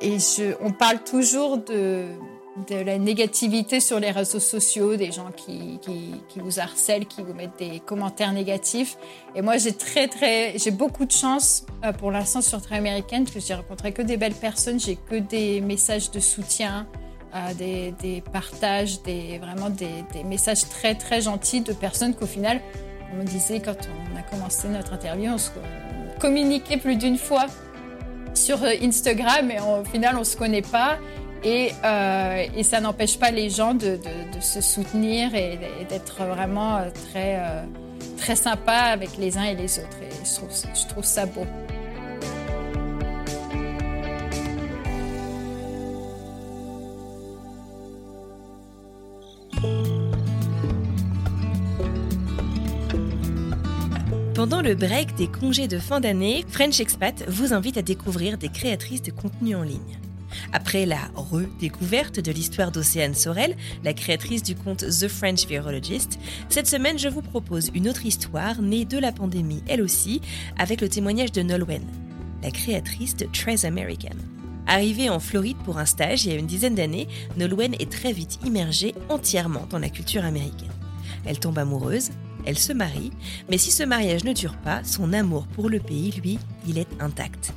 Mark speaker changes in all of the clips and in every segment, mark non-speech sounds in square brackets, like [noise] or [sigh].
Speaker 1: Et on parle toujours de, la négativité sur les réseaux sociaux, des gens qui, qui, vous harcèlent, qui vous mettent des commentaires négatifs. Et moi, j'ai très, très, j'ai beaucoup de chance euh, pour l'instant sur Très Américaine, parce que j'ai rencontré que des belles personnes, j'ai que des messages de soutien, euh, des, des, partages, des, vraiment des, des, messages très, très gentils de personnes qu'au final, on me disait quand on a commencé notre interview, on se communiquait plus d'une fois sur Instagram et au final on se connaît pas et, euh, et ça n'empêche pas les gens de, de, se soutenir et, d'être vraiment très euh, très sympa avec les uns et les autres et je trouve ça beau.
Speaker 2: Le break des congés de fin d'année, French Expat vous invite à découvrir des créatrices de contenu en ligne. Après la redécouverte de l'histoire d'Océane Sorel, la créatrice du compte The French Virologist, cette semaine je vous propose une autre histoire née de la pandémie, elle aussi, avec le témoignage de Nolwenn, la créatrice de Très American. Arrivée en Floride pour un stage il y a une dizaine d'années, Nolwenn est très vite immergée entièrement dans la culture américaine. Elle tombe amoureuse, elle se marie, mais si ce mariage ne dure pas, son amour pour le pays, lui, il est intact.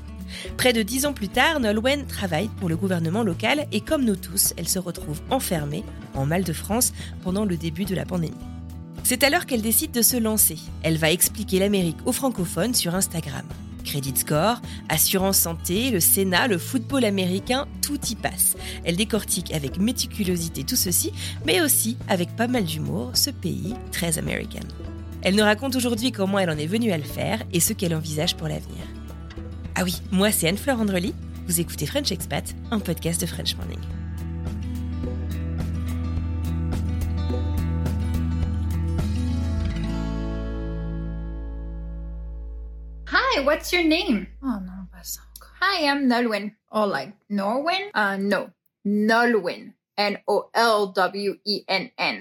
Speaker 2: Près de dix ans plus tard, Nolwenn travaille pour le gouvernement local et comme nous tous, elle se retrouve enfermée en Mal de France pendant le début de la pandémie. C'est alors qu'elle décide de se lancer. Elle va expliquer l'Amérique aux francophones sur Instagram. Crédit score, assurance santé, le Sénat, le football américain, tout y passe. Elle décortique avec méticulosité tout ceci, mais aussi avec pas mal d'humour ce pays très américain. Elle nous raconte aujourd'hui comment elle en est venue à le faire et ce qu'elle envisage pour l'avenir. Ah oui, moi c'est Anne-Fleur Andrely, vous écoutez French Expat, un podcast de French Morning.
Speaker 1: Hi, what's your name? Oh non, pas ça encore. Hi, I'm Nolwenn. Oh, like Norwin? Uh, no. Nolwenn. N-O-L-W-E-N-N.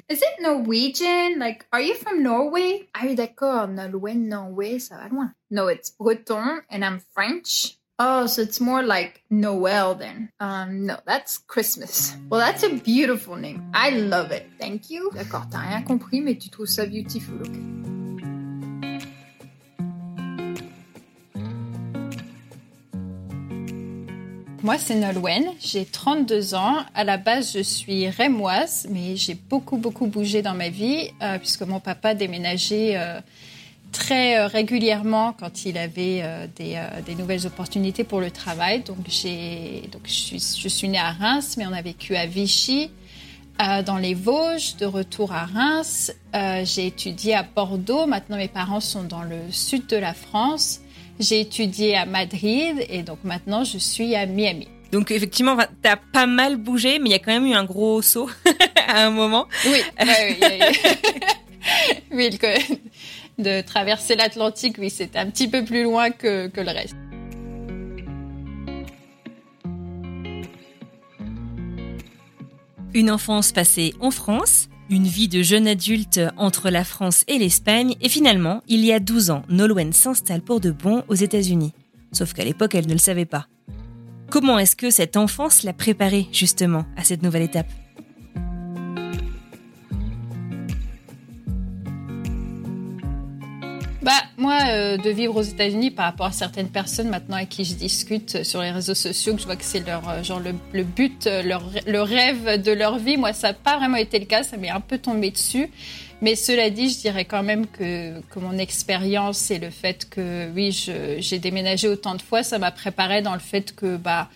Speaker 1: Is it Norwegian? Like, are you from Norway? Ah oui, d'accord. Nolwenn, Norway, ça va loin. No, it's Breton and I'm French. Oh, so it's more like Noel then. Um, no, that's Christmas. Well, that's a beautiful name. I love it. Thank you. D'accord, t'as rien compris, mais tu trouves ça beautiful, Moi, c'est Nolwenn, j'ai 32 ans. À la base, je suis rémoise, mais j'ai beaucoup, beaucoup bougé dans ma vie, euh, puisque mon papa déménageait euh, très euh, régulièrement quand il avait des, nouvelles opportunités pour le travail. Donc, je suis née à Reims, mais on a vécu à Vichy, dans les Vosges, de retour à Reims. j'ai étudié à Bordeaux. Maintenant, mes parents sont dans le sud de la France. J'ai étudié à Madrid et donc maintenant je suis à Miami.
Speaker 2: Donc effectivement, tu as pas mal bougé, mais il y a quand même eu un gros saut [laughs] à un moment.
Speaker 1: Oui, ouais, oui, [laughs] oui de traverser l'Atlantique, oui, c'était un petit peu plus loin que, que le reste.
Speaker 2: Une enfance passée en France, une vie de jeune adulte entre la France et l'Espagne, et finalement, il y a 12 ans, Nolwenn s'installe pour de bon aux États-Unis. Sauf qu'à l'époque, elle ne le savait pas. Comment est-ce que cette enfance l'a préparée justement à cette nouvelle étape?
Speaker 1: Bah, moi, euh, de vivre aux États-Unis par rapport à certaines personnes maintenant avec qui je discute sur les réseaux sociaux, que je vois que c'est leur, euh, genre le, but, euh, le rêve de leur vie. Moi, ça n'a pas vraiment été le cas. Ça m'est un peu tombé dessus. Mais cela dit, je dirais quand même que, que mon expérience et le fait que, oui, j'ai déménagé autant de fois, ça m'a préparé dans le fait que, bah,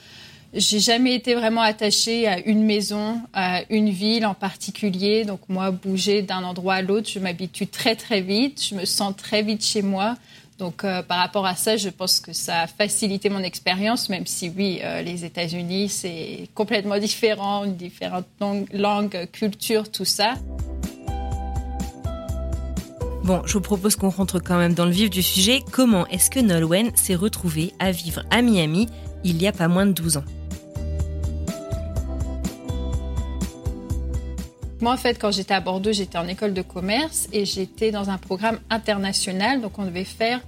Speaker 1: j'ai jamais été vraiment attachée à une maison, à une ville en particulier. Donc moi, bouger d'un endroit à l'autre, je m'habitue très très vite. Je me sens très vite chez moi. Donc euh, par rapport à ça, je pense que ça a facilité mon expérience, même si oui, euh, les États-Unis, c'est complètement différent, une différente langue, culture, tout ça.
Speaker 3: Bon, je vous propose qu'on rentre quand même dans le vif du sujet. Comment est-ce que Nolwenn s'est retrouvée à vivre à Miami il y a pas moins de 12 ans?
Speaker 1: Moi, en fait, quand j'étais à Bordeaux, j'étais en école de commerce et j'étais dans un programme international. Donc, on devait faire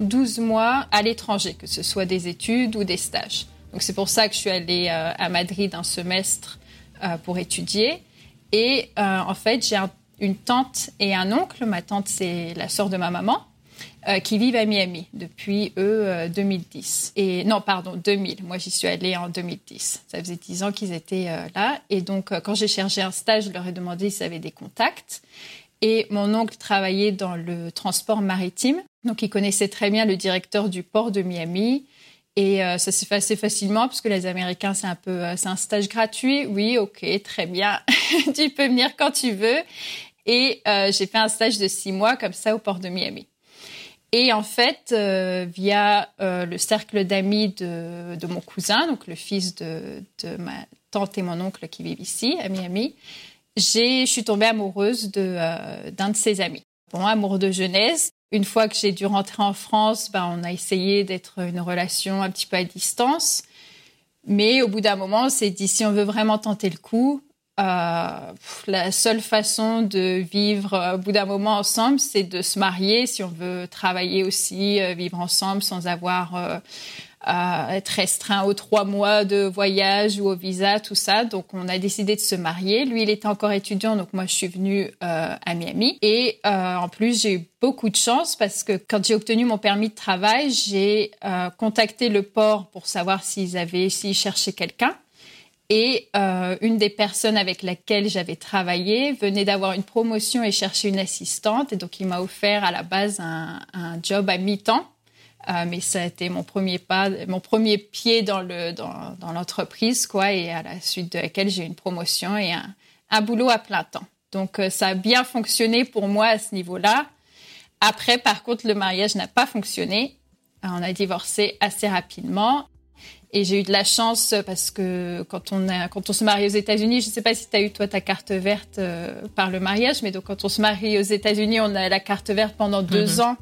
Speaker 1: 12 mois à l'étranger, que ce soit des études ou des stages. Donc, c'est pour ça que je suis allée euh, à Madrid un semestre euh, pour étudier. Et euh, en fait, j'ai une tante et un oncle. Ma tante, c'est la sœur de ma maman. Euh, qui vivent à Miami depuis eux 2010. Euh, et non, pardon, 2000. Moi, j'y suis allée en 2010. Ça faisait 10 ans qu'ils étaient euh, là. Et donc, quand j'ai cherché un stage, je leur ai demandé s'ils avaient des contacts. Et mon oncle travaillait dans le transport maritime. Donc, il connaissait très bien le directeur du port de Miami. Et ça s'est fait assez facilement parce que les Américains, c'est un peu, c'est un stage gratuit. Oui, ok, très bien. [laughs] tu peux venir quand tu veux. Et j'ai fait un stage de six mois comme ça au port de Miami. Et en fait, euh, via euh, le cercle d'amis de, mon cousin, donc le fils de, ma tante et mon oncle qui vivent ici, à Miami, je suis tombée amoureuse euh, d'un de, ses amis. Bon, amour de jeunesse. Une fois que j'ai dû rentrer en France, ben, on a essayé d'être une relation un petit peu à distance. Mais au bout d'un moment, on s'est dit, si on veut vraiment tenter le coup, euh, la seule façon de vivre euh, au bout d'un moment ensemble, c'est de se marier si on veut travailler aussi, euh, vivre ensemble sans avoir à être restreint aux trois mois de voyage ou au visa, tout ça. Donc, on a décidé de se marier. Lui, il était encore étudiant, donc moi, je suis venue à Miami. Et en plus, j'ai eu beaucoup de chance parce que quand j'ai obtenu mon permis de travail, j'ai contacté le port pour savoir s'ils avaient, s'ils cherchaient quelqu'un. Et euh, une des personnes avec laquelle j'avais travaillé venait d'avoir une promotion et cherchait une assistante. Et donc, il m'a offert à la base un, job à mi-temps. Euh, mais ça a été mon premier pas, mon premier pied dans le dans, l'entreprise, quoi. Et à la suite de laquelle j'ai eu une promotion et un, un boulot à plein temps. Donc, euh, ça a bien fonctionné pour moi à ce niveau-là. Après, par contre, le mariage n'a pas fonctionné. On a divorcé assez rapidement. Et j'ai eu de la chance parce que quand on, a, quand on se marie aux États-Unis, je ne sais pas si tu as eu toi ta carte verte euh, par le mariage, mais donc quand on se marie aux États-Unis, on a la carte verte pendant deux mhm. ans,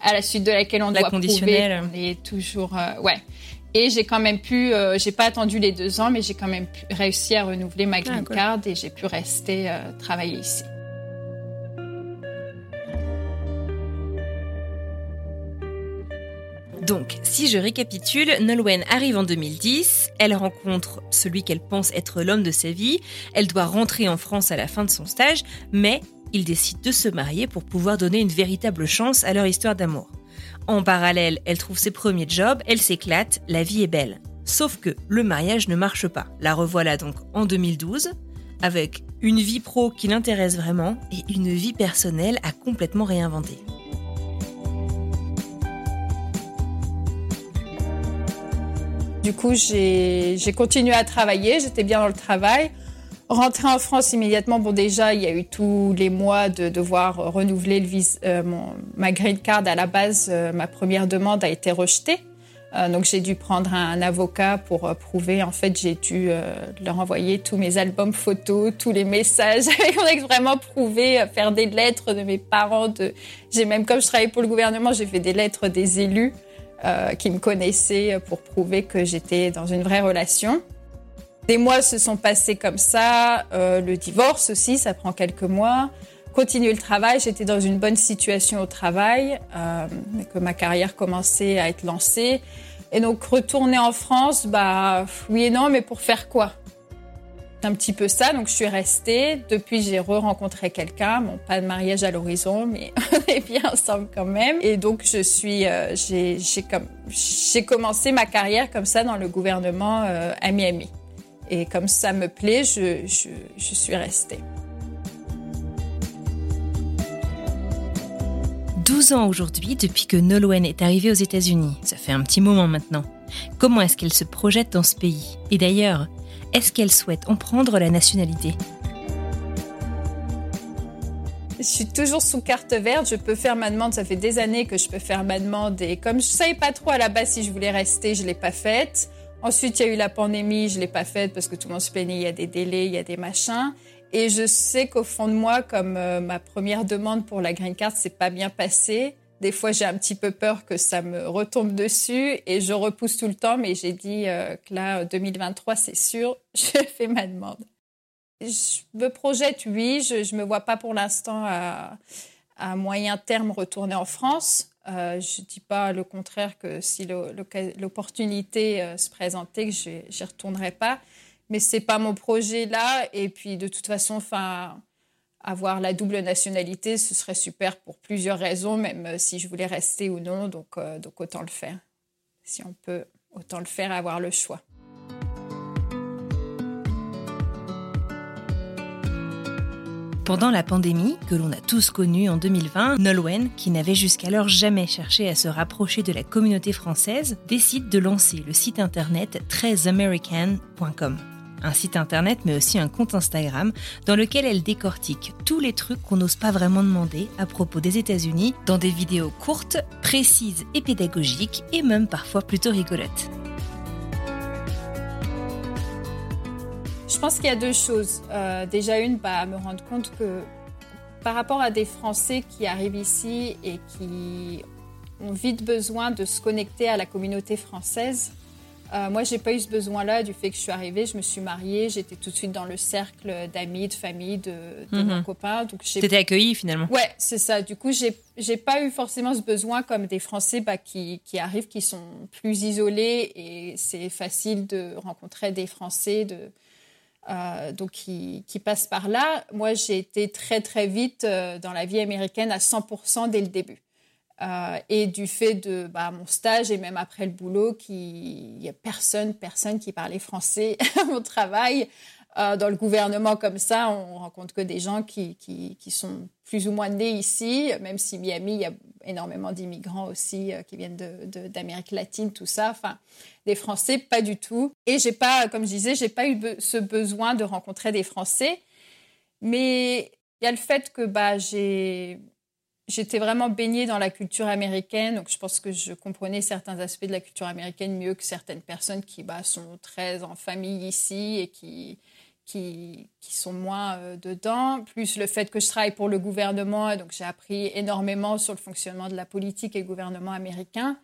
Speaker 1: à la suite de laquelle on doit prouver on est toujours... Euh, ouais. Et j'ai quand même pu, euh, j'ai pas attendu les deux ans, mais j'ai quand même pu, réussi à renouveler ma green ah, card et j'ai pu rester travailler ici.
Speaker 3: Donc, si je récapitule, Nolwenn arrive en 2010, elle rencontre celui qu'elle pense être l'homme de sa vie, elle doit rentrer en France à la fin de son stage, mais ils décident de se marier pour pouvoir donner une véritable chance à leur histoire d'amour. En parallèle, elle trouve ses premiers jobs, elle s'éclate, la vie est belle. Sauf que le mariage ne marche pas. La revoilà donc en 2012, avec une vie pro qui l'intéresse vraiment et une vie personnelle à complètement réinventer.
Speaker 1: Du coup, j'ai continué à travailler, j'étais bien dans le travail. Rentrer en France immédiatement, bon déjà, il y a eu tous les mois de devoir renouveler le euh, ma green card. À la base, euh, ma première demande a été rejetée. Euh, donc j'ai dû prendre un, avocat pour prouver. En fait, j'ai dû leur envoyer tous mes albums photos, tous les messages. [laughs] On a vraiment prouver, faire des lettres de mes parents. J'ai même, comme je travaillais pour le gouvernement, j'ai fait des lettres des élus. Euh, qui me connaissaient pour prouver que j'étais dans une vraie relation. Des mois se sont passés comme ça, euh, le divorce aussi, ça prend quelques mois. Continuer le travail, j'étais dans une bonne situation au travail, euh, que ma carrière commençait à être lancée. Et donc retourner en France, bah oui et non, mais pour faire quoi? Un petit peu ça. Donc, je suis restée. Depuis, j'ai re-rencontré quelqu'un. Bon, pas de mariage à l'horizon, mais [laughs] on est bien ensemble quand même. Et donc, je suis, euh, j'ai, comme, j'ai commencé ma carrière comme ça dans le gouvernement euh, à Miami. Et comme ça me plaît, je, je, je suis restée.
Speaker 3: 12 ans aujourd'hui depuis que Nolwenn est arrivée aux États-Unis. Ça fait un petit moment maintenant. Comment est-ce qu'elle se projette dans ce pays? Et d'ailleurs, est-ce qu'elle souhaite en prendre la nationalité?
Speaker 1: Je suis toujours sous carte verte, je peux faire ma demande, ça fait des années que je peux faire ma demande et comme je savais pas trop à la base si je voulais rester, je l'ai pas faite. Ensuite, il y a eu la pandémie, je l'ai pas faite parce que tout le monde se plaignait, il y a des délais, il y a des machins. Et je sais qu'au fond de moi, comme euh, ma première demande pour la green card s'est pas bien passée, des fois, j'ai un petit peu peur que ça me retombe dessus et je repousse tout le temps, mais j'ai dit euh, que là, 2023, c'est sûr, [laughs] je fais ma demande. Je me projette, oui, je ne me vois pas pour l'instant à, moyen terme retourner en France. Euh, je ne dis pas le contraire que si l'opportunité euh, se présentait, que je n'y retournerai pas. Mais ce n'est pas mon projet là. Et puis, de toute façon, enfin avoir la double nationalité, ce serait super pour plusieurs raisons, même euh, si je voulais rester ou non. Donc, euh, donc autant le faire. Si on peut, autant le faire, avoir le choix.
Speaker 3: Pendant la pandémie, que l'on a tous connue en 2020, Nolwenn, qui n'avait jusqu'alors jamais cherché à se rapprocher de la communauté française, décide de lancer le site internet 13american.com un site internet mais aussi un compte Instagram dans lequel elle décortique tous les trucs qu'on n'ose pas vraiment demander à propos des États-Unis dans des vidéos courtes, précises et pédagogiques et même parfois plutôt rigolotes.
Speaker 1: Je pense qu'il y a deux choses. Euh, déjà une, bah, me rendre compte que par rapport à des Français qui arrivent ici et qui ont vite besoin de se connecter à la communauté française, euh, moi, j'ai pas eu ce besoin-là du fait que je suis arrivée, je me suis mariée, j'étais tout de suite dans le cercle d'amis, de famille, de, de mon mhm. copain.
Speaker 3: Donc, T'étais accueillie finalement.
Speaker 1: Ouais, c'est ça. Du coup, j'ai, j'ai pas eu forcément ce besoin comme des Français bah, qui, qui arrivent, qui sont plus isolés et c'est facile de rencontrer des Français de, euh, donc qui, qui, passent par là. Moi, j'ai été très très vite euh, dans la vie américaine à 100% dès le début. Euh, et du fait de bah, mon stage et même après le boulot, il n'y a personne, personne qui parlait français [laughs] à mon travail. Euh, dans le gouvernement comme ça, on rencontre que des gens qui, qui, sont plus ou moins nés ici, même si Miami, il y a énormément d'immigrants aussi euh, qui viennent d'Amérique latine, tout ça. Enfin, des Français, pas du tout. Et j'ai pas, comme je disais, j'ai pas eu ce besoin de rencontrer des Français. Mais il y a le fait que bah, j'ai j'étais vraiment baignée dans la culture américaine, donc je pense que je comprenais certains aspects de la culture américaine mieux que certaines personnes qui bah, sont très en famille ici et qui, sont moins euh, dedans. Plus le fait que je travaille pour le gouvernement, donc j'ai appris énormément sur le fonctionnement de la politique et le gouvernement américain.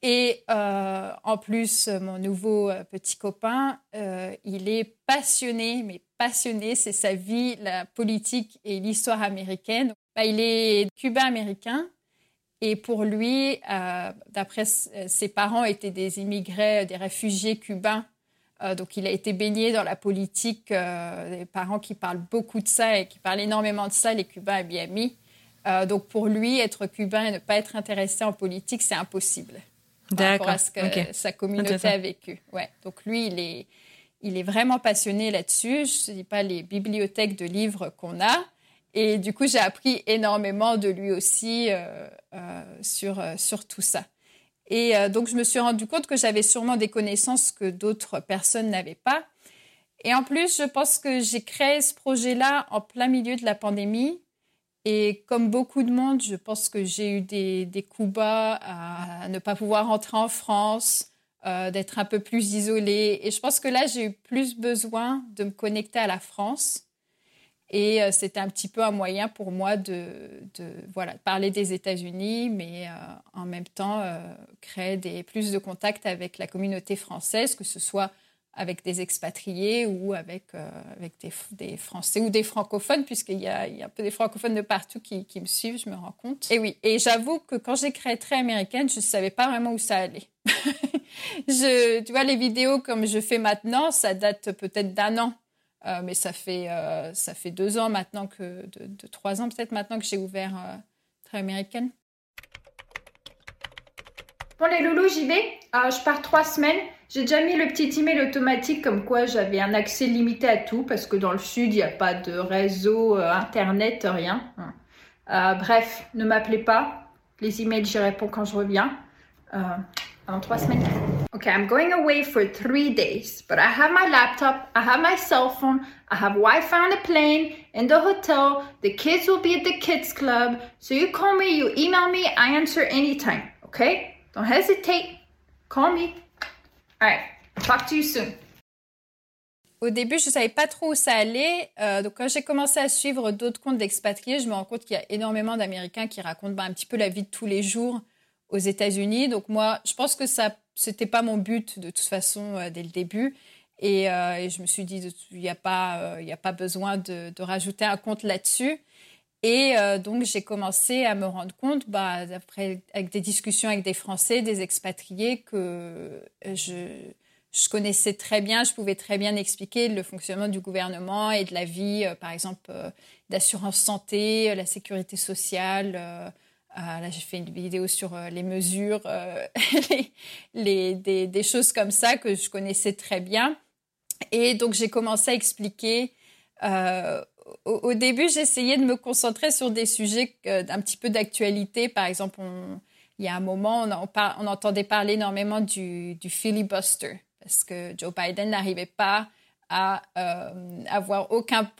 Speaker 1: Et euh, en plus, mon nouveau euh, petit copain, il est passionné, mais passionné, c'est sa vie, la politique et l'histoire américaine. Bah, il est cubain-américain et pour lui, euh, d'après euh, ses parents, étaient des immigrés, des réfugiés cubains. Euh, donc il a été baigné dans la politique, des parents qui parlent beaucoup de ça et qui parlent énormément de ça, les Cubains à Miami. donc pour lui, être cubain et ne pas être intéressé en politique, c'est impossible. D'accord. à ce que sa communauté a vécu. Ouais. Donc lui, il est, il est vraiment passionné là-dessus. Je ne dis pas les bibliothèques de livres qu'on a, et du coup, j'ai appris énormément de lui aussi euh, euh, sur, euh, sur tout ça. Et donc, je me suis rendu compte que j'avais sûrement des connaissances que d'autres personnes n'avaient pas. Et en plus, je pense que j'ai créé ce projet-là en plein milieu de la pandémie. Et comme beaucoup de monde, je pense que j'ai eu des, des, coups bas à ne pas pouvoir rentrer en France, d'être un peu plus isolée. Et je pense que là, j'ai eu plus besoin de me connecter à la France et euh, c'était un petit peu un moyen pour moi de, voilà, parler des États-Unis, mais euh, en même temps euh, créer des, plus de contacts avec la communauté française, que ce soit avec des expatriés ou avec, avec des, Français ou des francophones, puisqu'il y a, il y a un peu des francophones de partout qui, qui, me suivent, je me rends compte. Et oui, et j'avoue que quand j'ai créé Très Américaine, je ne savais pas vraiment où ça allait. [laughs] je, tu vois, les vidéos comme je fais maintenant, ça date peut-être d'un an. Mais ça fait, ça fait deux ans maintenant que, de, trois ans peut-être maintenant que j'ai ouvert Très Américaine.
Speaker 4: Pour les loulous, j'y vais. je pars trois semaines. J'ai déjà mis le petit email automatique comme quoi j'avais un accès limité à tout parce que dans le sud, il n'y a pas de réseau, internet, rien. bref, ne m'appelez pas. Les emails, j'y réponds quand je reviens. Uh, en trois semaines. Okay, I'm going away for three days, but I have my laptop, I have my cell phone, I have Wi-Fi on the plane, in the hotel. The kids will be at the kids club. So you call me, you email me, I answer anytime. Okay? Don't hesitate. Call me. All right. Talk to you soon.
Speaker 1: Au début, je ne savais pas trop où ça allait. Euh, donc, quand j'ai commencé à suivre d'autres comptes d'expatriés, je me rends compte qu'il y a énormément d'Américains qui racontent bah, un petit peu la vie de tous les jours aux États-Unis. Donc, moi, je pense que ça, c'était pas mon but de toute façon euh, dès le début. Et, euh, je me suis dit, il n'y a, pas, il a pas besoin de, rajouter un compte là-dessus. Et donc, j'ai commencé à me rendre compte, bah, après, avec des discussions avec des Français, des expatriés, que je connaissais très bien, je pouvais très bien expliquer le fonctionnement du gouvernement et de la vie, euh, par exemple, euh, d'assurance santé, euh, la sécurité sociale. Là, j'ai fait une vidéo sur les mesures, [laughs] les, des, choses comme ça que je connaissais très bien. Et donc, j'ai commencé à expliquer. Au, début, j'essayais de me concentrer sur des sujets d'un petit peu d'actualité. Par exemple, il y a un moment, on, entendait parler énormément du, filibuster parce que Joe Biden n'arrivait pas à euh, avoir aucun,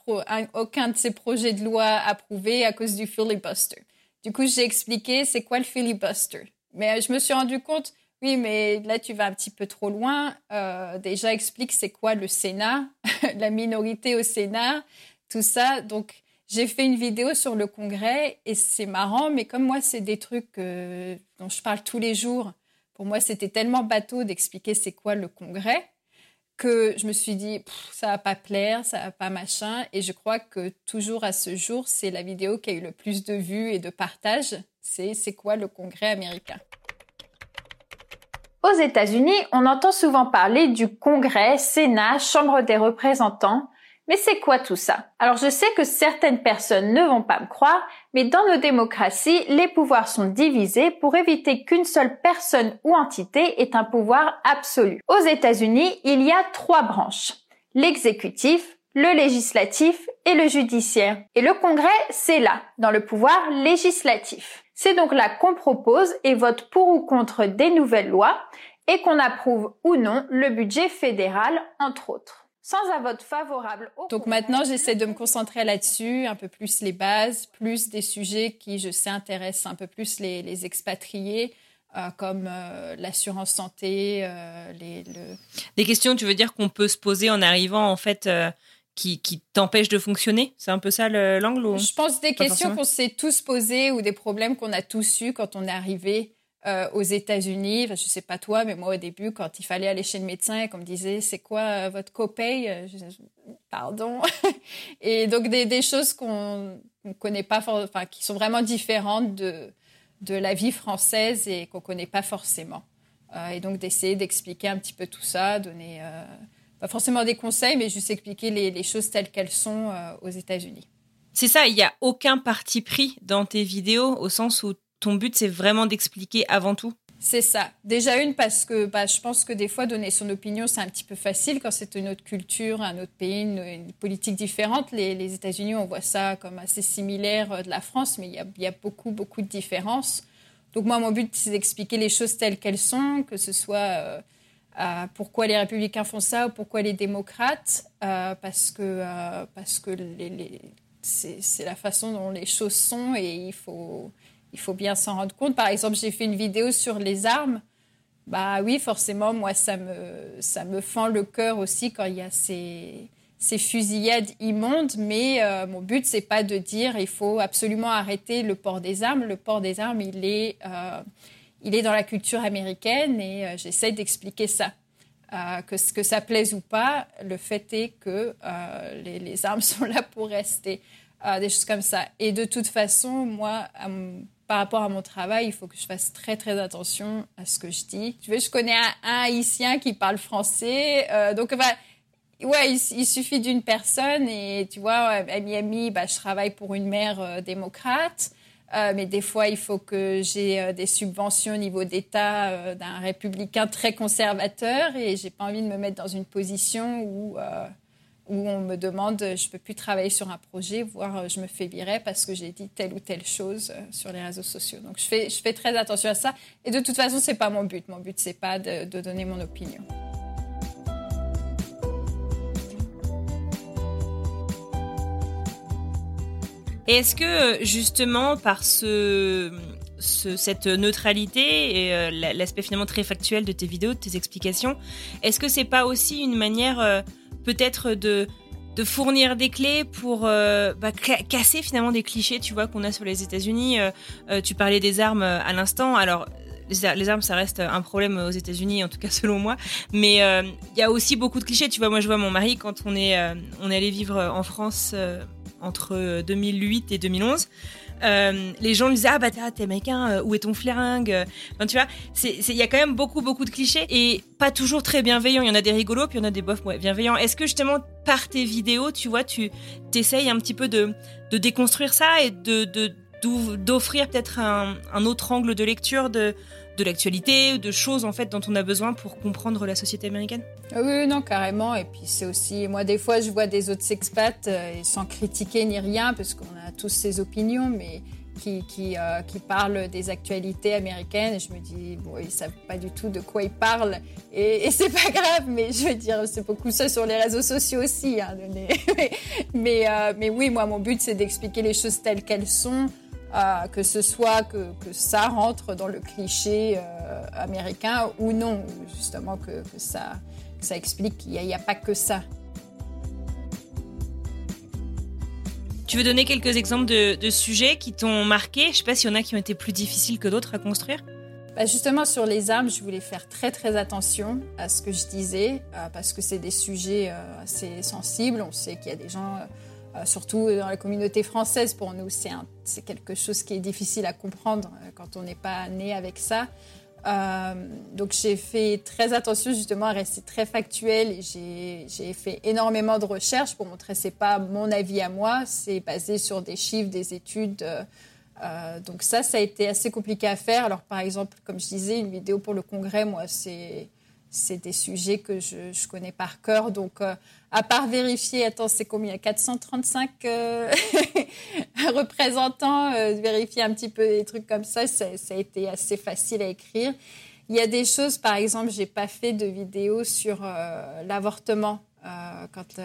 Speaker 1: aucun de ses projets de loi approuvés à cause du filibuster. Du coup, j'ai expliqué c'est quoi le filibuster. Mais je me suis rendu compte, oui, mais là, tu vas un petit peu trop loin. Euh, déjà, explique c'est quoi le Sénat, [laughs] la minorité au Sénat, tout ça. Donc, j'ai fait une vidéo sur le Congrès et c'est marrant, mais comme moi, c'est des trucs dont je parle tous les jours, pour moi, c'était tellement bateau d'expliquer c'est quoi le congrès que je me suis dit, ça va pas plaire, ça va pas machin. Et je crois que toujours à ce jour, c'est la vidéo qui a eu le plus de vues et de partages. C'est c'est quoi le congrès américain?
Speaker 5: Aux États-Unis, on entend souvent parler du congrès, Sénat, Chambre des représentants. Mais c'est quoi tout ça? Alors je sais que certaines personnes ne vont pas me croire, mais dans nos démocraties, les pouvoirs sont divisés pour éviter qu'une seule personne ou entité ait un pouvoir absolu. Aux États-Unis, il y a trois branches. L'exécutif, le législatif et le judiciaire. Et le Congrès, c'est là, dans le pouvoir législatif. C'est donc là qu'on propose et vote pour ou contre des nouvelles lois et qu'on approuve ou non le budget fédéral, entre autres sans un vote favorable.
Speaker 1: Donc maintenant, j'essaie de me concentrer là-dessus, un peu plus les bases, plus des sujets qui, je sais, intéressent un peu plus les, expatriés. Euh, comme euh, l'assurance santé, euh, les,
Speaker 3: Des questions, tu veux dire qu'on peut se poser en arrivant, en fait, qui, qui t'empêchent de fonctionner? C'est un peu ça l'angle
Speaker 1: Je pense des questions qu'on s'est tous posées ou des problèmes qu'on a tous eus quand on est arrivé euh, aux États-Unis. Enfin, je sais pas toi, mais moi au début, quand il fallait aller chez le médecin et qu'on me disait c'est quoi euh, votre copay, euh, pardon. [laughs] et donc des, choses qu'on ne connaît pas, enfin qui sont vraiment différentes de la vie française et qu'on connaît pas forcément. et donc d'essayer d'expliquer un petit peu tout ça, donner pas forcément des conseils, mais juste expliquer les, les choses telles qu'elles sont aux États-Unis.
Speaker 3: C'est ça, il n'y a aucun parti pris dans tes vidéos au sens où ton but, c'est vraiment d'expliquer avant tout
Speaker 1: c'est ça. Déjà une parce que bah, je pense que des fois donner son opinion c'est un petit peu facile quand c'est une autre culture, un autre pays, une, politique différente. Les, États-Unis on voit ça comme assez similaire euh, de la France, mais il y a, beaucoup beaucoup de différences. Donc moi mon but c'est d'expliquer les choses telles qu'elles sont, que ce soit euh, euh, pourquoi les républicains font ça ou pourquoi les démocrates, parce que parce que c'est la façon dont les choses sont et il faut il faut bien s'en rendre compte. Par exemple, j'ai fait une vidéo sur les armes. Bah oui, forcément, moi, ça me, ça me fend le cœur aussi quand il y a ces, ces fusillades immondes. Mais euh, mon but, c'est pas de dire il faut absolument arrêter le port des armes. Le port des armes, il est, euh, il est dans la culture américaine et euh, j'essaie d'expliquer ça. que que ça plaise ou pas, le fait est que les, les, armes [laughs] sont là pour rester. des choses comme ça. Et de toute façon, moi, par rapport à mon travail, il faut que je fasse très très attention à ce que je dis. Tu veux, je connais un, haïtien qui parle français, euh, donc ouais, il, suffit d'une personne et tu vois, à Miami, bah, je travaille pour une maire euh, démocrate. Euh, mais des fois, il faut que j'ai euh, des subventions au niveau d'État d'un républicain très conservateur et j'ai pas envie de me mettre dans une position où, où on me demande je peux plus travailler sur un projet, voire je me fais virer parce que j'ai dit telle ou telle chose sur les réseaux sociaux. Donc je fais, très attention à ça. Et de toute façon, c'est pas mon but. Mon but, c'est pas de, donner mon opinion.
Speaker 3: Est-ce que euh, justement par ce, cette neutralité et euh, l'aspect finalement très factuel de tes vidéos, de tes explications, est-ce que c'est pas aussi une manière euh, peut-être de fournir des clés pour bah, casser finalement des clichés, tu vois, qu'on a sur les États-Unis. tu parlais des armes à l'instant. Alors, les, armes, ça reste un problème aux États-Unis, en tout cas [laughs] selon moi. Mais il y a aussi beaucoup de clichés. Tu vois, moi, je vois mon mari quand on est allé vivre en France entre 2008 et 2011. Euh, les gens lui disaient ah bah t'es américain euh, où est ton flingue enfin, tu vois il y a quand même beaucoup beaucoup de clichés et pas toujours très bienveillants. Il y en a des rigolos puis il y en a des bofs bienveillants. Est-ce que justement par tes vidéos tu vois tu t'essayes un petit peu de, déconstruire ça et d'offrir peut-être un, un, autre angle de lecture de de l'actualité, de choses en fait dont on a besoin pour comprendre la société américaine
Speaker 1: ah Oui, non, carrément. Et puis c'est aussi, moi des fois je vois des autres expats, euh, sans critiquer ni rien, parce qu'on a tous ses opinions, mais qui, qui, euh, qui, parlent des actualités américaines. Et je me dis, bon, ils savent pas du tout de quoi ils parlent. Et, et c'est pas grave, mais je veux dire, c'est beaucoup ça sur les réseaux sociaux aussi. Hein, [laughs] mais, mais, euh, mais, oui, moi, mon but, c'est d'expliquer les choses telles qu'elles sont que ce soit que, ça rentre dans le cliché euh, américain ou non, justement que, ça, ça explique qu'il n'y a, pas que ça.
Speaker 3: Tu veux donner quelques exemples de, sujets qui t'ont marqué? Je ne sais pas s'il y en a qui ont été plus difficiles que d'autres à construire.
Speaker 1: Bah, justement, sur les armes, je voulais faire très très attention à ce que je disais, euh, parce que c'est des sujets euh, assez sensibles. On sait qu'il y a des gens euh, surtout dans la communauté française, pour nous, c'est quelque chose qui est difficile à comprendre euh, quand on n'est pas né avec ça. Euh, donc j'ai fait très attention justement à rester très factuel j'ai fait énormément de recherches pour montrer que ce n'est pas mon avis à moi, c'est basé sur des chiffres, des études. donc ça, ça a été assez compliqué à faire. Alors par exemple, comme je disais, une vidéo pour le congrès, moi, c'est c'est des sujets que je, connais par cœur. Donc, euh, à part vérifier, attends, c'est combien? 435 euh, [laughs] représentants, euh, vérifier un petit peu des trucs comme ça, ça, a été assez facile à écrire. Il y a des choses, par exemple, j'ai pas fait de vidéo sur l'avortement. quand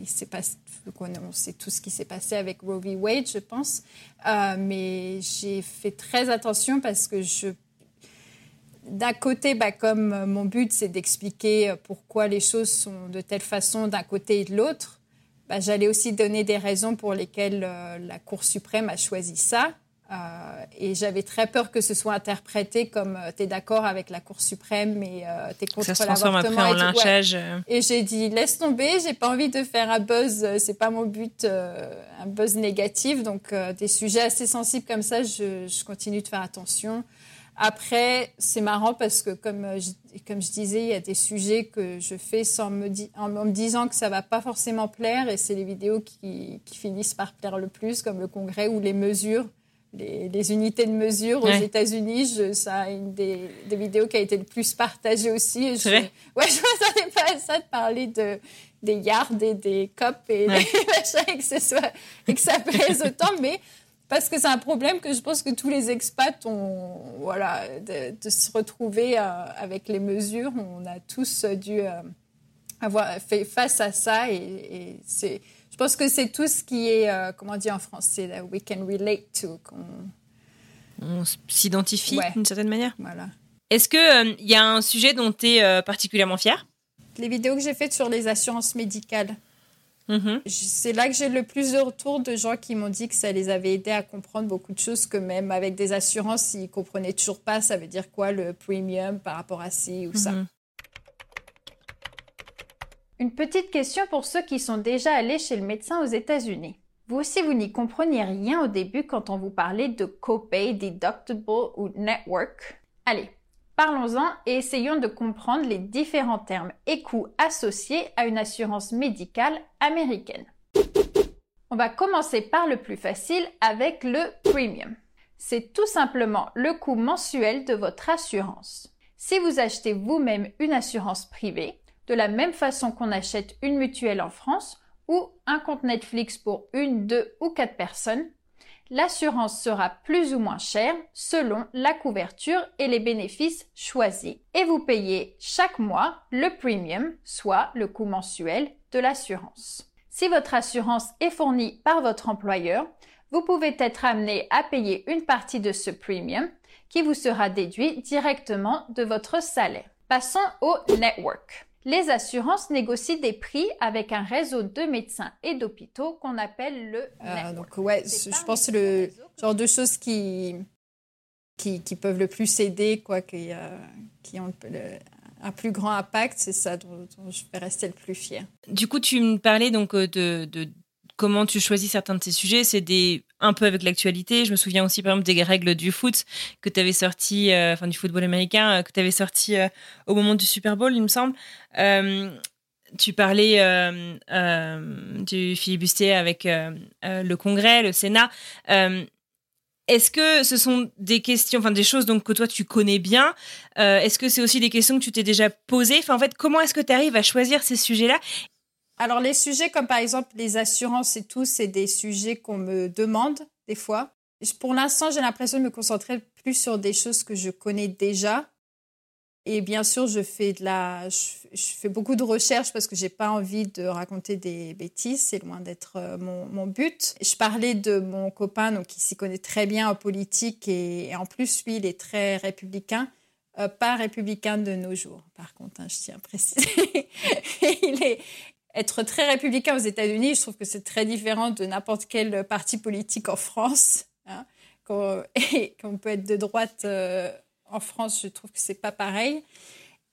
Speaker 1: il s'est passé, on sait tout ce qui s'est passé avec Roe v. Wade, je pense. mais j'ai fait très attention parce que je d'un côté, bah, comme euh, mon but, c'est d'expliquer euh, pourquoi les choses sont de telle façon d'un côté et de l'autre, bah, j'allais aussi donner des raisons pour lesquelles euh, la Cour suprême a choisi ça. et j'avais très peur que ce soit interprété comme tu es d'accord avec la Cour suprême, mais tu es contre l'avortement. Et, et j'ai dit laisse tomber, j'ai pas envie de faire un buzz, c'est pas mon but, un buzz négatif. Donc des sujets assez sensibles comme ça, je, je continue de faire attention. Après, c'est marrant parce que, comme euh, je, comme je disais, il y a des sujets que je fais sans me en, me disant que ça va pas forcément plaire, et c'est les vidéos qui, qui, finissent par plaire le plus, comme le congrès ou les mesures, les, les unités de mesure aux États-Unis. Ça a une des, des, vidéos qui a été le plus partagée aussi.
Speaker 3: je, vrai
Speaker 1: ouais, [laughs] je m'attendais pas à ça de parler de des yards et des copes et des [laughs] machins, et que, ce soit, et que ça plaise autant, mais parce que c'est un problème que je pense que tous les expats ont, voilà, de, se retrouver euh, avec les mesures. On a tous dû euh, avoir fait face à ça et, c'est, je pense que c'est tout ce qui est, euh, comment dire en français, we can relate to.
Speaker 3: On s'identifie d'une certaine manière.
Speaker 1: Voilà.
Speaker 3: Est-ce qu'il il y a un sujet dont tu es particulièrement fier
Speaker 1: Les vidéos que j'ai faites sur les assurances médicales.
Speaker 3: Mhm.
Speaker 1: C'est là que j'ai le plus de retours de gens qui m'ont dit que ça les avait aidés à comprendre beaucoup de choses, que même avec des assurances, ils comprenaient toujours pas ça veut dire quoi le premium par rapport à ci ou ça. Mhm.
Speaker 5: Une petite question pour ceux qui sont déjà allés chez le médecin aux États-Unis. Vous aussi, vous n'y compreniez rien au début quand on vous parlait de copay, deductible ou network. Allez, Parlons-en et essayons de comprendre les différents termes et coûts associés à une assurance médicale américaine. On va commencer par le plus facile avec le premium. C'est tout simplement le coût mensuel de votre assurance. Si vous achetez vous-même une assurance privée, de la même façon qu'on achète une mutuelle en France ou un compte Netflix pour une, deux ou quatre personnes, l'assurance sera plus ou moins chère selon la couverture et les bénéfices choisis et vous payez chaque mois le premium, soit le coût mensuel de l'assurance. Si votre assurance est fournie par votre employeur, vous pouvez être amené à payer une partie de ce premium qui vous sera déduit directement de votre salaire. Passons au network. Les assurances négocient des prix avec un réseau de médecins et d'hôpitaux qu'on appelle le
Speaker 1: Euh,
Speaker 5: network.
Speaker 1: donc ouais, je pense le genre de choses qui, qui, qui peuvent le plus aider, quoi, qui, euh, qui ont le- un plus grand impact, c'est ça dont, dont je vais rester le plus fier.
Speaker 3: Du coup, tu me parlais donc euh, de, de comment tu choisis certains de ces sujets. C'est des un peu avec l'actualité. Je me souviens aussi, par exemple, des règles du foot que tu avais sorti, euh, enfin du football américain, euh, que tu avais sorti euh, au moment du Super Bowl, il me semble. Tu parlais du filibustier avec le Congrès, le Sénat. Est-ce que ce sont des questions, enfin des choses donc que toi tu connais bien Est-ce que c'est aussi des questions que tu t'es déjà posées? Enfin en fait, comment est-ce que tu arrives à choisir ces sujets-là?
Speaker 1: Alors les sujets comme par exemple les assurances et tout, c'est des sujets qu'on me demande des fois. Pour l'instant, j'ai l'impression de me concentrer plus sur des choses que je connais déjà. Et bien sûr, je fais de la, je, fais beaucoup de recherches parce que j'ai pas envie de raconter des bêtises. C'est loin d'être euh, mon, mon but. Je parlais de mon copain, donc qui s'y connaît très bien en politique et, et en plus lui, il est très républicain. Euh, pas républicain de nos jours, par contre, hein, je tiens à préciser. [laughs] il est, être très républicain aux États-Unis, je trouve que c'est très différent de n'importe quel parti politique en France. Hein. Quand, [laughs] et qu'on peut être de droite euh, en France, je trouve que c'est pas pareil.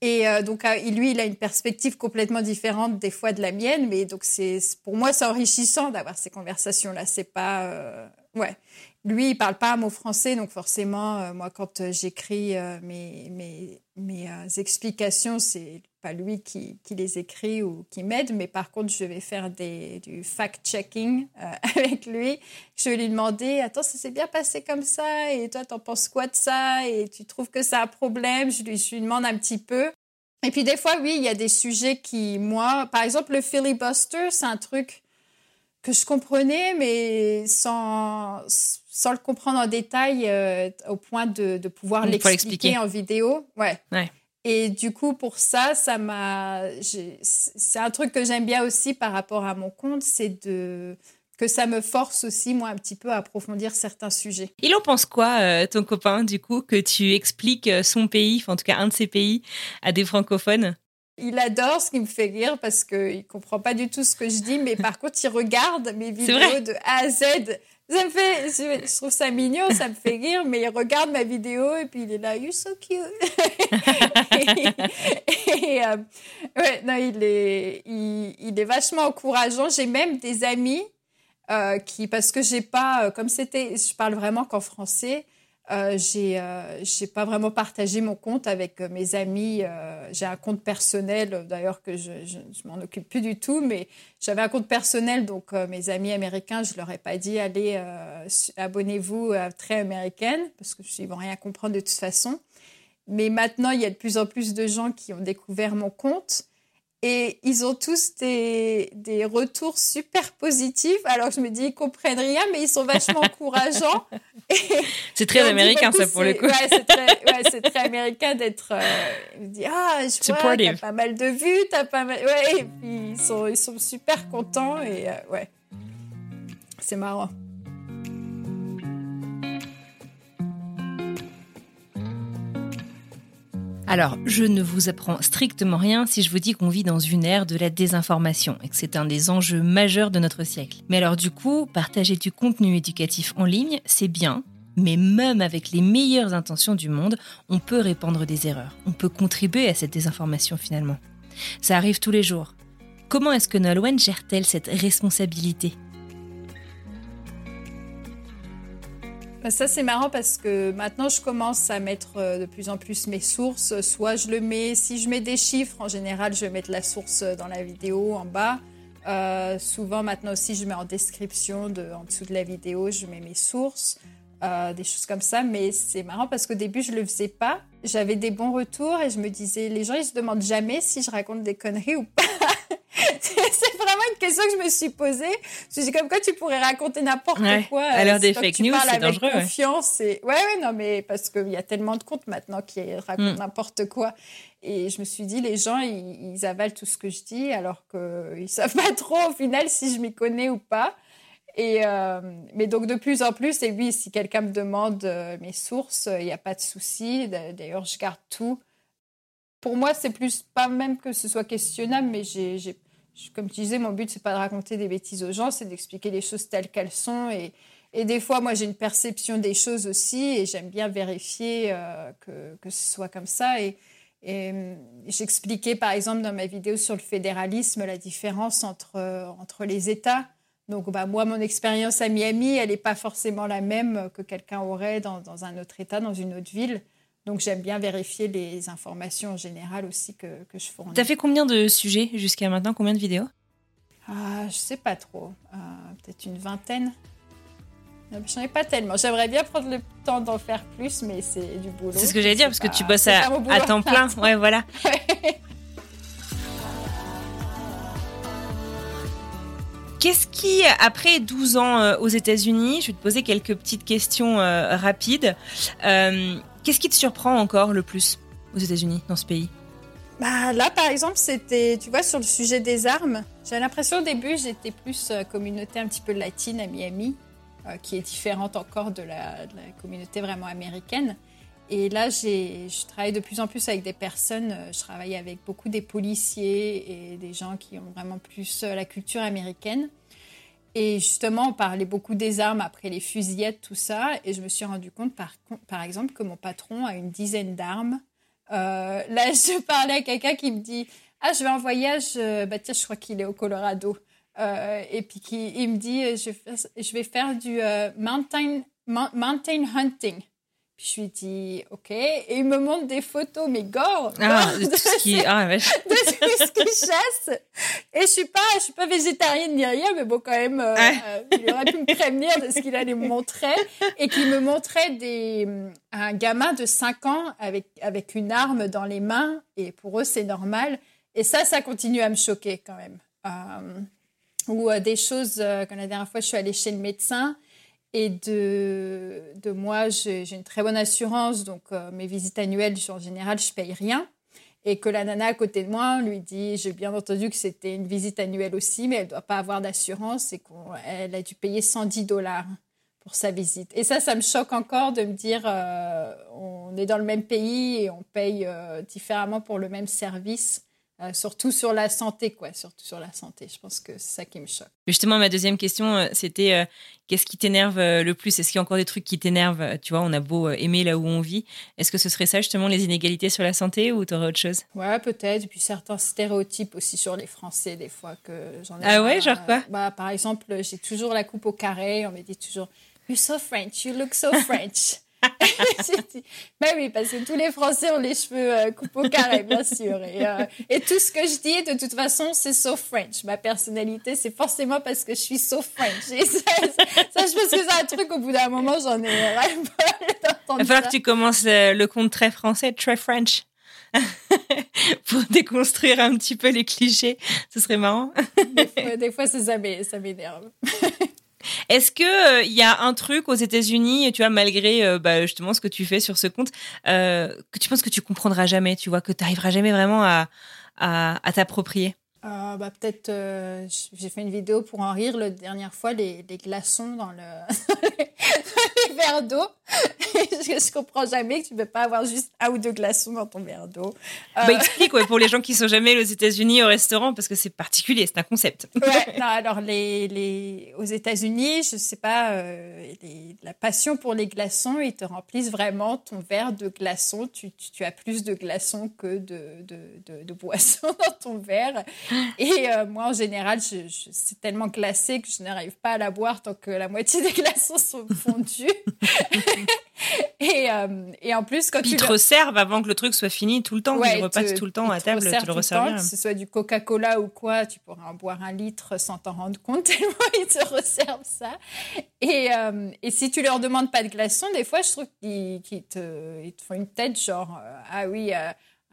Speaker 1: Et euh, donc, euh, lui, il a une perspective complètement différente des fois de la mienne, mais donc c'est pour moi c'est enrichissant d'avoir ces conversations-là. C'est pas euh, ouais. Lui, il parle pas un mot français, donc forcément, euh, moi, quand j'écris mes mes, mes explications, c'est pas lui qui, qui les écrit ou qui m'aide, mais par contre, je vais faire des, du fact-checking euh, [laughs] avec lui. Je vais lui demander, attends, ça s'est bien passé comme ça, et toi, t'en penses quoi de ça, et tu trouves que c'est un problème? Je lui, je lui demande un petit peu. Et puis des fois, oui, il y a des sujets qui, moi, par exemple, le filibuster, c'est un truc que je comprenais, mais sans, sans le comprendre en détail euh, au point de, de pouvoir l'expliquer. en vidéo. Ouais.
Speaker 3: Ouais.
Speaker 1: Et du coup, pour ça, ça m'a. C'est un truc que j'aime bien aussi par rapport à mon compte, c'est de que ça me force aussi moi un petit peu à approfondir certains sujets.
Speaker 3: Il en pense quoi, euh, ton copain, du coup, que tu expliques euh, son pays, enfin, en tout cas un de ses pays, à des francophones?
Speaker 1: Il adore ce qui me fait rire parce qu'il comprend pas du tout ce que je dis, mais par contre, il regarde mes vidéos de A à Z. Ça me fait, je, trouve ça mignon, ça me fait rire, mais il regarde ma vidéo et puis il est là, you're so cute. [laughs] euh, non, il est, il est vachement encourageant. J'ai même des amis euh, qui, parce que j'ai pas, euh, comme c'était, je parle vraiment qu'en français, euh, j'ai euh, j'ai pas vraiment partagé mon compte avec euh, mes amis. euh, j'ai un compte personnel, d'ailleurs que je, je, m'en occupe plus du tout, mais j'avais un compte personnel, donc mes amis américains, je leur ai pas dit allez abonnez-vous à Très Américaine parce que ils vont rien comprendre de toute façon. Mais maintenant, il y a de plus en plus de gens qui ont découvert mon compte et ils ont tous des, des retours super positifs. Alors je me dis, ils comprennent rien, mais ils sont vachement [laughs] encourageants.
Speaker 3: C'est très
Speaker 1: on dit
Speaker 3: américain,
Speaker 1: beaucoup,
Speaker 3: ça, pour le coup.
Speaker 1: Ouais, c'est très, ouais, c'est très américain d'être. Euh, il dit, ah, je vois, t'as pas mal de vues, t'as pas mal. Ouais, et puis ils sont, ils sont super contents et euh, ouais. C'est marrant.
Speaker 3: Alors, je ne vous apprends strictement rien si je vous dis qu'on vit dans une ère de la désinformation et que c'est un des enjeux majeurs de notre siècle. Mais alors du coup, partager du contenu éducatif en ligne, c'est bien, mais même avec les meilleures intentions du monde, on peut répandre des erreurs. On peut contribuer à cette désinformation finalement. Ça arrive tous les jours. Comment est-ce que Nolwenn gère-t-elle cette responsabilité?
Speaker 1: Ça, c'est marrant parce que maintenant, je commence à mettre euh, de plus en plus mes sources. Soit je le mets, si je mets des chiffres, en général, je vais mettre la source dans la vidéo en bas. Euh, souvent, maintenant aussi, je mets en description, de, en dessous de la vidéo, je mets mes sources, euh, des choses comme ça. Mais c'est marrant parce qu'au début, je le faisais pas. J'avais des bons retours et je me disais, les gens, ils se demandent jamais si je raconte des conneries ou pas. [laughs] c'est vraiment une question que je me suis posée. Je me suis comme quoi tu pourrais raconter n'importe quoi.
Speaker 3: À l'heure des fake news, c'est dangereux.
Speaker 1: Confiance et ouais, ouais, non, mais parce qu'il y a tellement de comptes maintenant qui racontent mm. n'importe quoi. Et je me suis dit, les gens, ils, avalent tout ce que je dis alors qu'ils [laughs] savent pas trop au final si je m'y connais ou pas. Et euh, mais donc de plus en plus, et oui, si quelqu'un me demande euh, mes sources, il n'y a pas de souci. D'ailleurs, je garde tout. Pour moi, c'est plus pas même que ce soit questionnable, mais j'ai comme tu disais, mon but, c'est pas de raconter des bêtises aux gens, c'est d'expliquer les choses telles qu'elles sont. Et, des fois, moi, j'ai une perception des choses aussi, et j'aime bien vérifier euh, que, que, ce soit comme ça. Et, hum, j'expliquais, par exemple, dans ma vidéo sur le fédéralisme, la différence entre, entre les États. Donc, bah, moi, mon expérience à Miami, elle n'est pas forcément la même que quelqu'un aurait dans, dans, un autre État, dans une autre ville. Donc j'aime bien vérifier les informations en général aussi que, que je fournis.
Speaker 3: Tu as fait combien de sujets jusqu'à maintenant? Combien de vidéos?
Speaker 1: Ah, Je sais pas trop. Euh, peut-être une vingtaine. Je n'en ai pas tellement. J'aimerais bien prendre le temps d'en faire plus, mais c'est du boulot.
Speaker 3: C'est ce que j'allais dire, parce que tu bosses à, [laughs] à, temps plein. [laughs] Ouais, voilà. [laughs] Qu'est-ce qui, après 12 ans euh, aux États-Unis, je vais te poser quelques petites questions euh, rapides. Euh, Qu'est-ce qui te surprend encore le plus aux États-Unis, dans ce pays?
Speaker 1: Bah, Là, par exemple, c'était, tu vois, sur le sujet des armes, j'ai l'impression au début, j'étais plus euh, communauté un petit peu latine à Miami, euh, qui est différente encore de la, communauté vraiment américaine. Et là, je travaille de plus en plus avec des personnes, euh, je travaille avec beaucoup des policiers et des gens qui ont vraiment plus la culture américaine. Et justement, on parlait beaucoup des armes après les fusillettes, tout ça. Et je me suis rendu compte, par, par exemple, que mon patron a une dizaine d'armes. Euh, là, [laughs] je parlais à quelqu'un qui me dit Ah, je vais en voyage. Euh, bah, tiens, je crois qu'il est au Colorado. Euh, et puis qui, il me dit je, vais faire du mountain, mountain hunting je lui dis OK. Et il me montre des photos, mais gore.
Speaker 3: Ah, [laughs] de, tout ce qui, ah, [laughs]
Speaker 1: de tout ce qui chasse. Et je suis pas, je suis pas végétarienne ni rien, mais bon, quand même, euh, euh, il aurait pu me prévenir de ce qu'il allait me montrer. Et qu'il me montrait des, un gamin de 5 ans avec, avec une arme dans les mains. Et pour eux, c'est normal. Et ça, ça continue à me choquer quand même. Euh, ou des choses, quand la dernière fois, je suis allée chez le médecin et de, de moi, j'ai une très bonne assurance, donc euh, mes visites annuelles, en général, je paye rien. Et que la nana à côté de moi lui dit, j'ai bien entendu que c'était une visite annuelle aussi, mais elle ne doit pas avoir d'assurance et qu'elle a dû payer 110 dollars pour sa visite. Et ça, ça me choque encore de me dire, euh, on est dans le même pays et on paye euh, différemment pour le même service. Euh, surtout sur la santé, quoi. Surtout sur la santé. Je pense que c'est ça qui me choque.
Speaker 3: Justement, ma deuxième question, euh, c'était euh, qu'est-ce qui t'énerve le plus? Est-ce qu'il y a encore des trucs qui t'énervent? Tu vois, on a beau aimer là où on vit. Est-ce que ce serait ça, justement, les inégalités sur la santé ou t'aurais autre chose?
Speaker 1: Ouais, peut-être. Et puis certains stéréotypes aussi sur les Français, des fois, que j'en ai.
Speaker 3: Ah ouais, genre quoi?
Speaker 1: Bah, Par exemple, j'ai toujours la coupe au carré. On me dit toujours You're so French, you look so French. [laughs] [laughs] ben oui, parce que tous les Français ont les cheveux euh, au carré, bien sûr. Et, euh, et, tout ce que je dis, de toute façon, c'est so French. Ma personnalité, c'est forcément parce que je suis so French. Et ça, ça, je pense que c'est un truc, au bout d'un moment, j'en ai ras
Speaker 3: Il va falloir que tu commences euh, le compte très français, très French. [laughs] pour déconstruire un petit peu les clichés. Ce serait marrant.
Speaker 1: des fois, des fois ça m'énerve.
Speaker 3: Est-ce que il euh, y a un truc aux États-Unis, tu vois, malgré euh, bah, justement ce que tu fais sur ce compte, euh, que tu penses que tu comprendras jamais, tu vois, que tu n'arriveras jamais vraiment à, t'approprier?
Speaker 1: Bah, peut-être j'ai fait une vidéo pour en rire la dernière fois les, les glaçons dans, le [laughs] les verres d'eau [laughs] je, comprends jamais que tu peux pas avoir juste un ou deux glaçons dans ton verre d'eau.
Speaker 3: Bah, euh, explique ouais, pour les gens qui sont jamais aux États-Unis au restaurant parce que c'est particulier, c'est un concept.
Speaker 1: ouais, non, alors les, les aux États-Unis, je sais pas, euh, la passion pour les glaçons, ils te remplissent vraiment ton verre de glaçons. Tu, tu, as plus de glaçons que de, de, de, boissons [laughs] dans ton verre. Et euh, moi, en général, je, c'est tellement glacé que je n'arrive pas à la boire tant que la moitié des [laughs] glaçons sont fondus. [laughs] et, euh, et, en plus, quand
Speaker 3: Puis
Speaker 1: tu.
Speaker 3: Ils te resservent avant que le truc soit fini tout le temps. Ouais, ils repassent tout le temps à table, tu le resserves.
Speaker 1: Que ce soit du Coca-Cola ou quoi, tu pourras en boire un litre sans t'en rendre compte, [laughs] tellement ils te resservent ça. Et, euh, et si tu leur demandes pas de glaçons, des fois, je trouve qu'ils te, ils te font une tête genre Ah oui.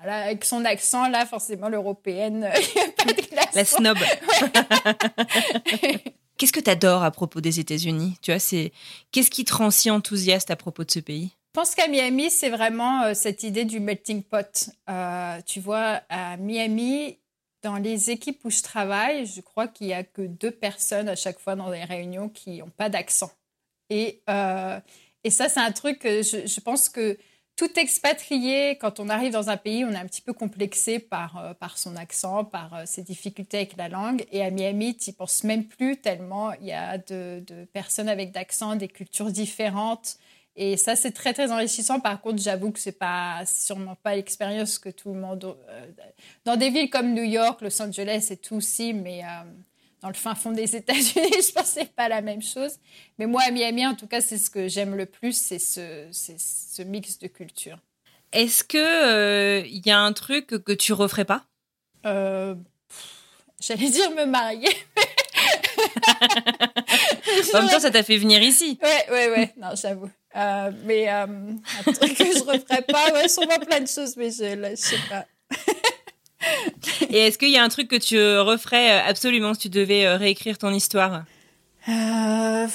Speaker 1: Avec son accent, là, forcément, l'européenne, [laughs] il n'y a pas de glaçons.
Speaker 3: La snob. [laughs] Qu'est-ce que tu adores à propos des États-Unis? Tu vois, c'est qu'est-ce qui te rend si enthousiaste à propos de ce pays?
Speaker 1: Je pense qu'à Miami, c'est vraiment euh, cette idée du melting pot. Euh, tu vois, à Miami, dans les équipes où je travaille, je crois qu'il n'y a que deux personnes à chaque fois dans les réunions qui n'ont pas d'accent. Et, euh, et ça, c'est un truc que je, je, pense que tout expatrié, quand on arrive dans un pays, on est un petit peu complexé par, euh, par son accent, par euh, ses difficultés avec la langue. Et à Miami, tu n'y penses même plus tellement il y a de, personnes avec d'accent, des cultures différentes. Et ça, c'est très, très enrichissant. Par contre, j'avoue que ce n'est sûrement pas l'expérience que tout le monde... Euh, dans des villes comme New York, Los Angeles et tout aussi, mais dans le fin fond des États-Unis, [laughs] je pensais pas la même chose. Mais moi, à Miami, en tout cas, c'est ce que j'aime le plus, c'est ce, ce, mix de culture.
Speaker 3: Est-ce que il euh, y a un truc que tu referais pas?
Speaker 1: Euh, J'allais dire me marier. [laughs]
Speaker 3: en même temps, ça t'a fait venir ici.
Speaker 1: Ouais, ouais, ouais. Non, j'avoue. Euh, mais un truc que je referais pas, ouais, sûrement plein de choses, mais je, là, je sais pas.
Speaker 3: Et est-ce qu'il y a un truc que tu referais euh, absolument si tu devais euh, réécrire ton histoire?
Speaker 1: Euh,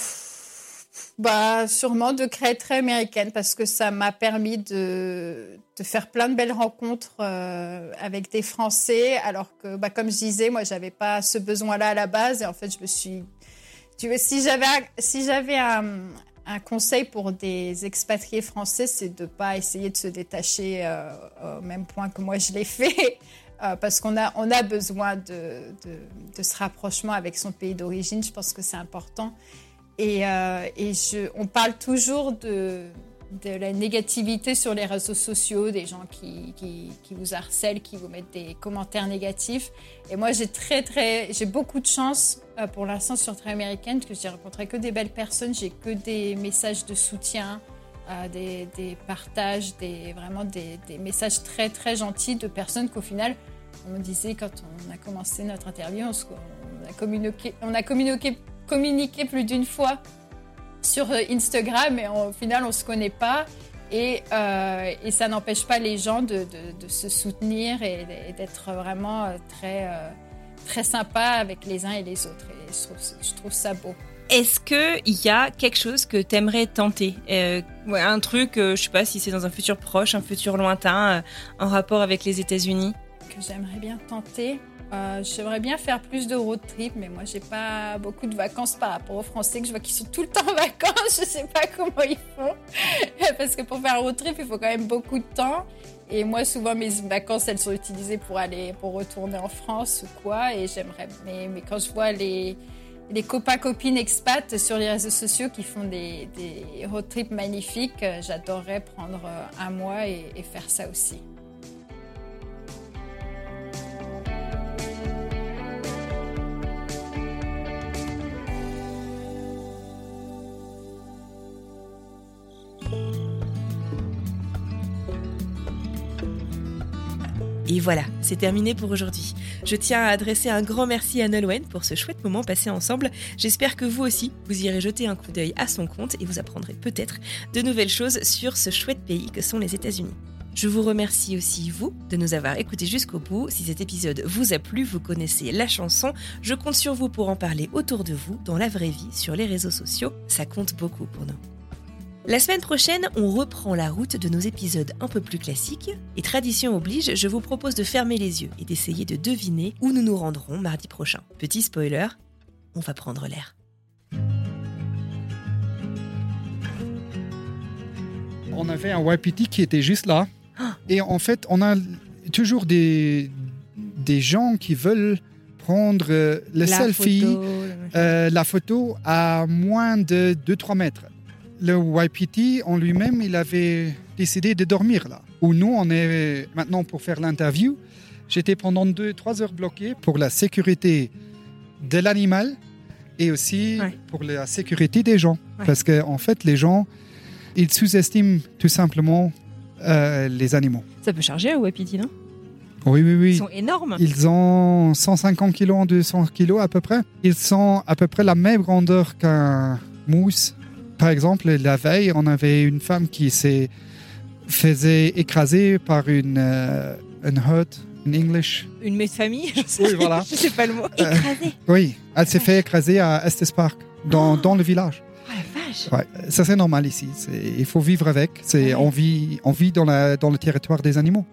Speaker 1: bah, Sûrement de créer très américaine parce que ça m'a permis de, faire plein de belles rencontres avec des Français. Alors que, bah, comme je disais, moi, j'avais pas ce besoin-là à la base. Et en fait, je me suis. Tu veux, si j'avais si j'avais un, conseil pour des expatriés français, c'est de ne pas essayer de se détacher au même point que moi je l'ai fait. Euh, parce qu'on a, on a besoin de, de, ce rapprochement avec son pays d'origine. Je pense que c'est important. Et, euh, et je, on parle toujours de, de la négativité sur les réseaux sociaux, des gens qui, qui, qui, vous harcèlent, qui vous mettent des commentaires négatifs. Et moi, j'ai très, très, j'ai beaucoup de chance euh, pour l'instant sur Très Américaine, parce que j'ai rencontré que des belles personnes, j'ai que des messages de soutien, des, des, partages, des, vraiment des, messages très très gentils de personnes qu'au final, on me disait quand on a commencé notre interview, on, a communiqué, on a communiqué, communiqué plus d'une fois sur euh, Instagram et au final on ne se connaît pas. Et, euh, et ça n'empêche pas les gens de, de, se soutenir et, d'être vraiment euh, très, très sympa avec les uns et les autres. Et je trouve ça beau.
Speaker 3: Est-ce qu'il y a quelque chose que tu aimerais tenter? Euh, Un truc, euh, je sais pas si c'est dans un futur proche, un futur lointain, euh, en rapport avec les États-Unis
Speaker 1: Que j'aimerais bien tenter. j'aimerais bien faire plus de road trip, mais moi j'ai pas beaucoup de vacances par rapport aux Français que je vois qui sont tout le temps en [laughs] vacances. Je sais pas comment ils font. [laughs] Parce que pour faire un road trip, il faut quand même beaucoup de temps. Et moi, souvent, mes vacances, elles sont utilisées pour aller, pour retourner en France ou quoi. Et j'aimerais, mais, mais quand je vois les, les copains copines expats sur les réseaux sociaux qui font des, road trips magnifiques. J'adorerais prendre euh, un mois et faire ça aussi.
Speaker 3: Et voilà, c'est terminé pour aujourd'hui. Je tiens à adresser un grand merci à Nolwenn pour ce chouette moment passé ensemble. J'espère que vous aussi, vous irez jeter un coup d'œil à son compte et vous apprendrez peut-être de nouvelles choses sur ce chouette pays que sont les États-Unis. Je vous remercie aussi, vous, de nous avoir écoutés jusqu'au bout. Si cet épisode vous a plu, vous connaissez la chanson, je compte sur vous pour en parler autour de vous, dans la vraie vie, sur les réseaux sociaux. Ça compte beaucoup pour nous. La semaine prochaine, on reprend la route de nos épisodes un peu plus classiques. Et tradition oblige, je vous propose de fermer les yeux et d'essayer de deviner où nous nous rendrons mardi prochain. Petit spoiler, on va prendre l'air.
Speaker 6: on avait un Wapiti qui était juste là. Et en fait, on a toujours des, des gens qui veulent prendre euh, le
Speaker 3: La
Speaker 6: selfie,
Speaker 3: photo,
Speaker 6: euh, la photo à moins de 2-3 mètres. Le Wapiti en lui-même, il avait décidé de dormir là. Où nous, on est maintenant pour faire l'interview. J'étais pendant 2-3 heures bloqué pour la sécurité de l'animal et aussi
Speaker 3: Ouais.
Speaker 6: pour la sécurité des gens.
Speaker 3: Ouais.
Speaker 6: Parce qu'en en fait, les gens, ils sous-estiment tout simplement euh, les animaux.
Speaker 3: Ça peut charger un wapiti, non?
Speaker 6: Oui, oui, oui.
Speaker 3: Ils sont énormes.
Speaker 6: Ils ont 150 kilos, 200 kilos à peu près. Ils sont à peu près la même grandeur qu'un mousse. Par exemple, la veille, on avait une femme qui s'est faisait écraser par une, euh, une herd, in English.
Speaker 3: Une mère de famille, je sais,
Speaker 6: Oui, voilà. [laughs]
Speaker 3: je sais pas le mot.
Speaker 6: Euh,
Speaker 3: Écrasé.
Speaker 6: Oui, elle s'est fait écraser à Estes Park, dans, dans le village.
Speaker 3: Oh la vache.
Speaker 6: Ouais, ça c'est normal ici. C'est- Il faut vivre avec. C'est
Speaker 3: Ouais.
Speaker 6: on vit, on vit dans, la, dans le territoire des animaux.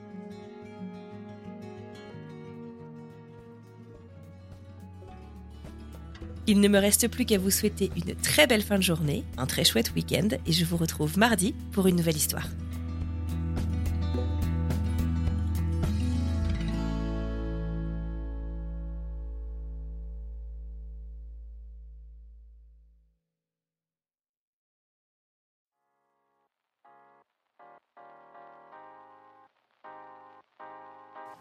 Speaker 3: Il ne me reste plus qu'à vous souhaiter une très belle fin de journée, un très chouette week-end, et je vous retrouve mardi pour une nouvelle histoire.